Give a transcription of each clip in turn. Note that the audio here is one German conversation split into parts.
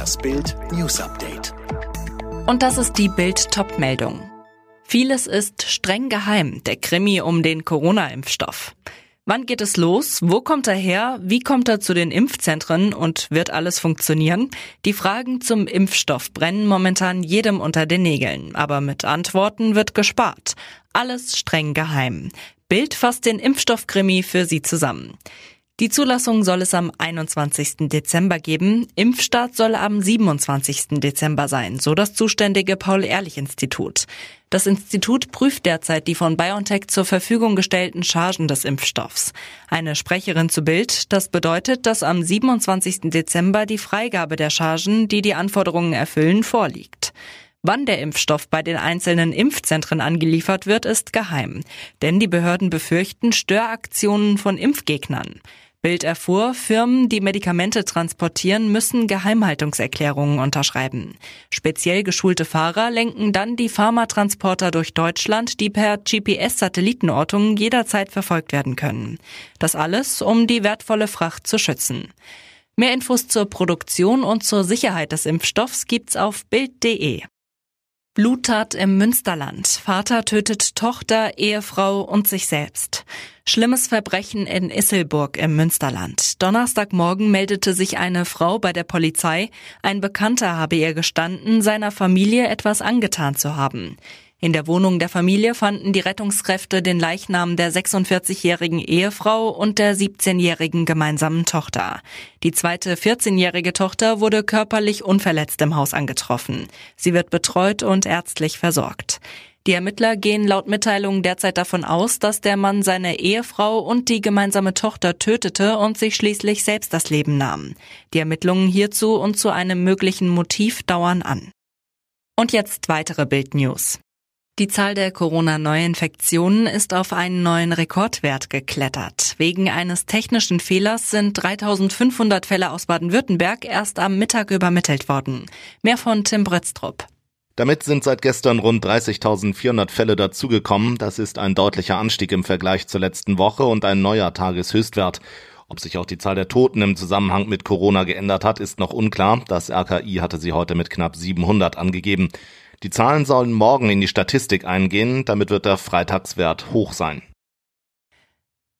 Das Bild News Update. Und das ist die Bild Topmeldung. Vieles ist streng geheim, der Krimi um den Corona-Impfstoff. Wann geht es los? Wo kommt er her? Wie kommt er zu den Impfzentren? Und wird alles funktionieren? Die Fragen zum Impfstoff brennen momentan jedem unter den Nägeln. Aber mit Antworten wird gespart. Alles streng geheim. Bild fasst den Impfstoffkrimi für Sie zusammen. Die Zulassung soll es am 21. Dezember geben. Impfstart soll am 27. Dezember sein, so das zuständige Paul-Ehrlich-Institut. Das Institut prüft derzeit die von BioNTech zur Verfügung gestellten Chargen des Impfstoffs. Eine Sprecherin zu Bild, das bedeutet, dass am 27. Dezember die Freigabe der Chargen, die die Anforderungen erfüllen, vorliegt. Wann der Impfstoff bei den einzelnen Impfzentren angeliefert wird, ist geheim. Denn die Behörden befürchten Störaktionen von Impfgegnern. Bild erfuhr, Firmen, die Medikamente transportieren, müssen Geheimhaltungserklärungen unterschreiben. Speziell geschulte Fahrer lenken dann die Pharmatransporter durch Deutschland, die per GPS-Satellitenortung jederzeit verfolgt werden können. Das alles, um die wertvolle Fracht zu schützen. Mehr Infos zur Produktion und zur Sicherheit des Impfstoffs gibt's auf Bild.de. Bluttat im Münsterland. Vater tötet Tochter, Ehefrau und sich selbst. Schlimmes Verbrechen in Isselburg im Münsterland. Donnerstagmorgen meldete sich eine Frau bei der Polizei. Ein Bekannter habe ihr gestanden, seiner Familie etwas angetan zu haben. In der Wohnung der Familie fanden die Rettungskräfte den Leichnam der 46-jährigen Ehefrau und der 17-jährigen gemeinsamen Tochter. Die zweite 14-jährige Tochter wurde körperlich unverletzt im Haus angetroffen. Sie wird betreut und ärztlich versorgt. Die Ermittler gehen laut Mitteilung derzeit davon aus, dass der Mann seine Ehefrau und die gemeinsame Tochter tötete und sich schließlich selbst das Leben nahm. Die Ermittlungen hierzu und zu einem möglichen Motiv dauern an. Und jetzt weitere Bildnews. Die Zahl der Corona-Neuinfektionen ist auf einen neuen Rekordwert geklettert. Wegen eines technischen Fehlers sind 3500 Fälle aus Baden-Württemberg erst am Mittag übermittelt worden. Mehr von Tim Britztrup. Damit sind seit gestern rund 30.400 Fälle dazugekommen. Das ist ein deutlicher Anstieg im Vergleich zur letzten Woche und ein neuer Tageshöchstwert. Ob sich auch die Zahl der Toten im Zusammenhang mit Corona geändert hat, ist noch unklar. Das RKI hatte sie heute mit knapp 700 angegeben. Die Zahlen sollen morgen in die Statistik eingehen, damit wird der Freitagswert hoch sein.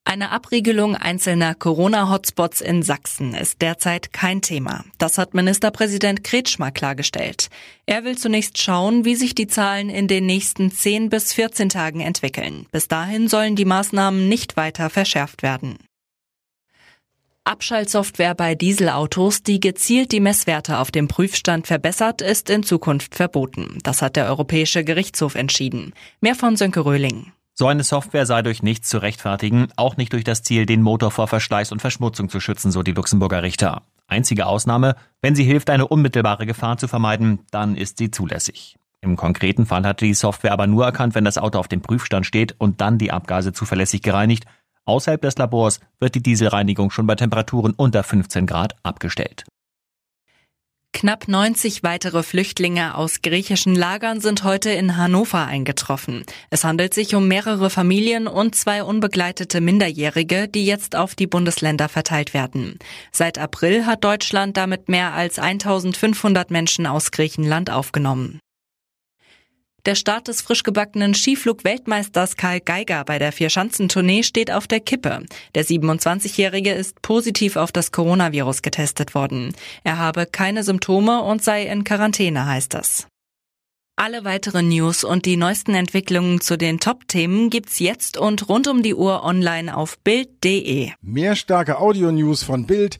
Eine Abriegelung einzelner Corona-Hotspots in Sachsen ist derzeit kein Thema. Das hat Ministerpräsident Kretschmer klargestellt. Er will zunächst schauen, wie sich die Zahlen in den nächsten 10 bis 14 Tagen entwickeln. Bis dahin sollen die Maßnahmen nicht weiter verschärft werden. Abschaltsoftware bei Dieselautos, die gezielt die Messwerte auf dem Prüfstand verbessert, ist in Zukunft verboten. Das hat der Europäische Gerichtshof entschieden. Mehr von Sönke Röhling. So eine Software sei durch nichts zu rechtfertigen, auch nicht durch das Ziel, den Motor vor Verschleiß und Verschmutzung zu schützen, so die Luxemburger Richter. Einzige Ausnahme, wenn sie hilft, eine unmittelbare Gefahr zu vermeiden, dann ist sie zulässig. Im konkreten Fall hatte die Software aber nur erkannt, wenn das Auto auf dem Prüfstand steht und dann die Abgase zuverlässig gereinigt Außerhalb des Labors wird die Dieselreinigung schon bei Temperaturen unter 15 Grad abgestellt. Knapp 90 weitere Flüchtlinge aus griechischen Lagern sind heute in Hannover eingetroffen. Es handelt sich um mehrere Familien und zwei unbegleitete Minderjährige, die jetzt auf die Bundesländer verteilt werden. Seit April hat Deutschland damit mehr als 1500 Menschen aus Griechenland aufgenommen. Der Start des frisch gebackenen Skiflug-Weltmeisters Karl Geiger bei der Vierschanzentournee steht auf der Kippe. Der 27-Jährige ist positiv auf das Coronavirus getestet worden. Er habe keine Symptome und sei in Quarantäne, heißt es. Alle weiteren News und die neuesten Entwicklungen zu den Top-Themen gibt's jetzt und rund um die Uhr online auf Bild.de. Mehr starke Audio-News von Bild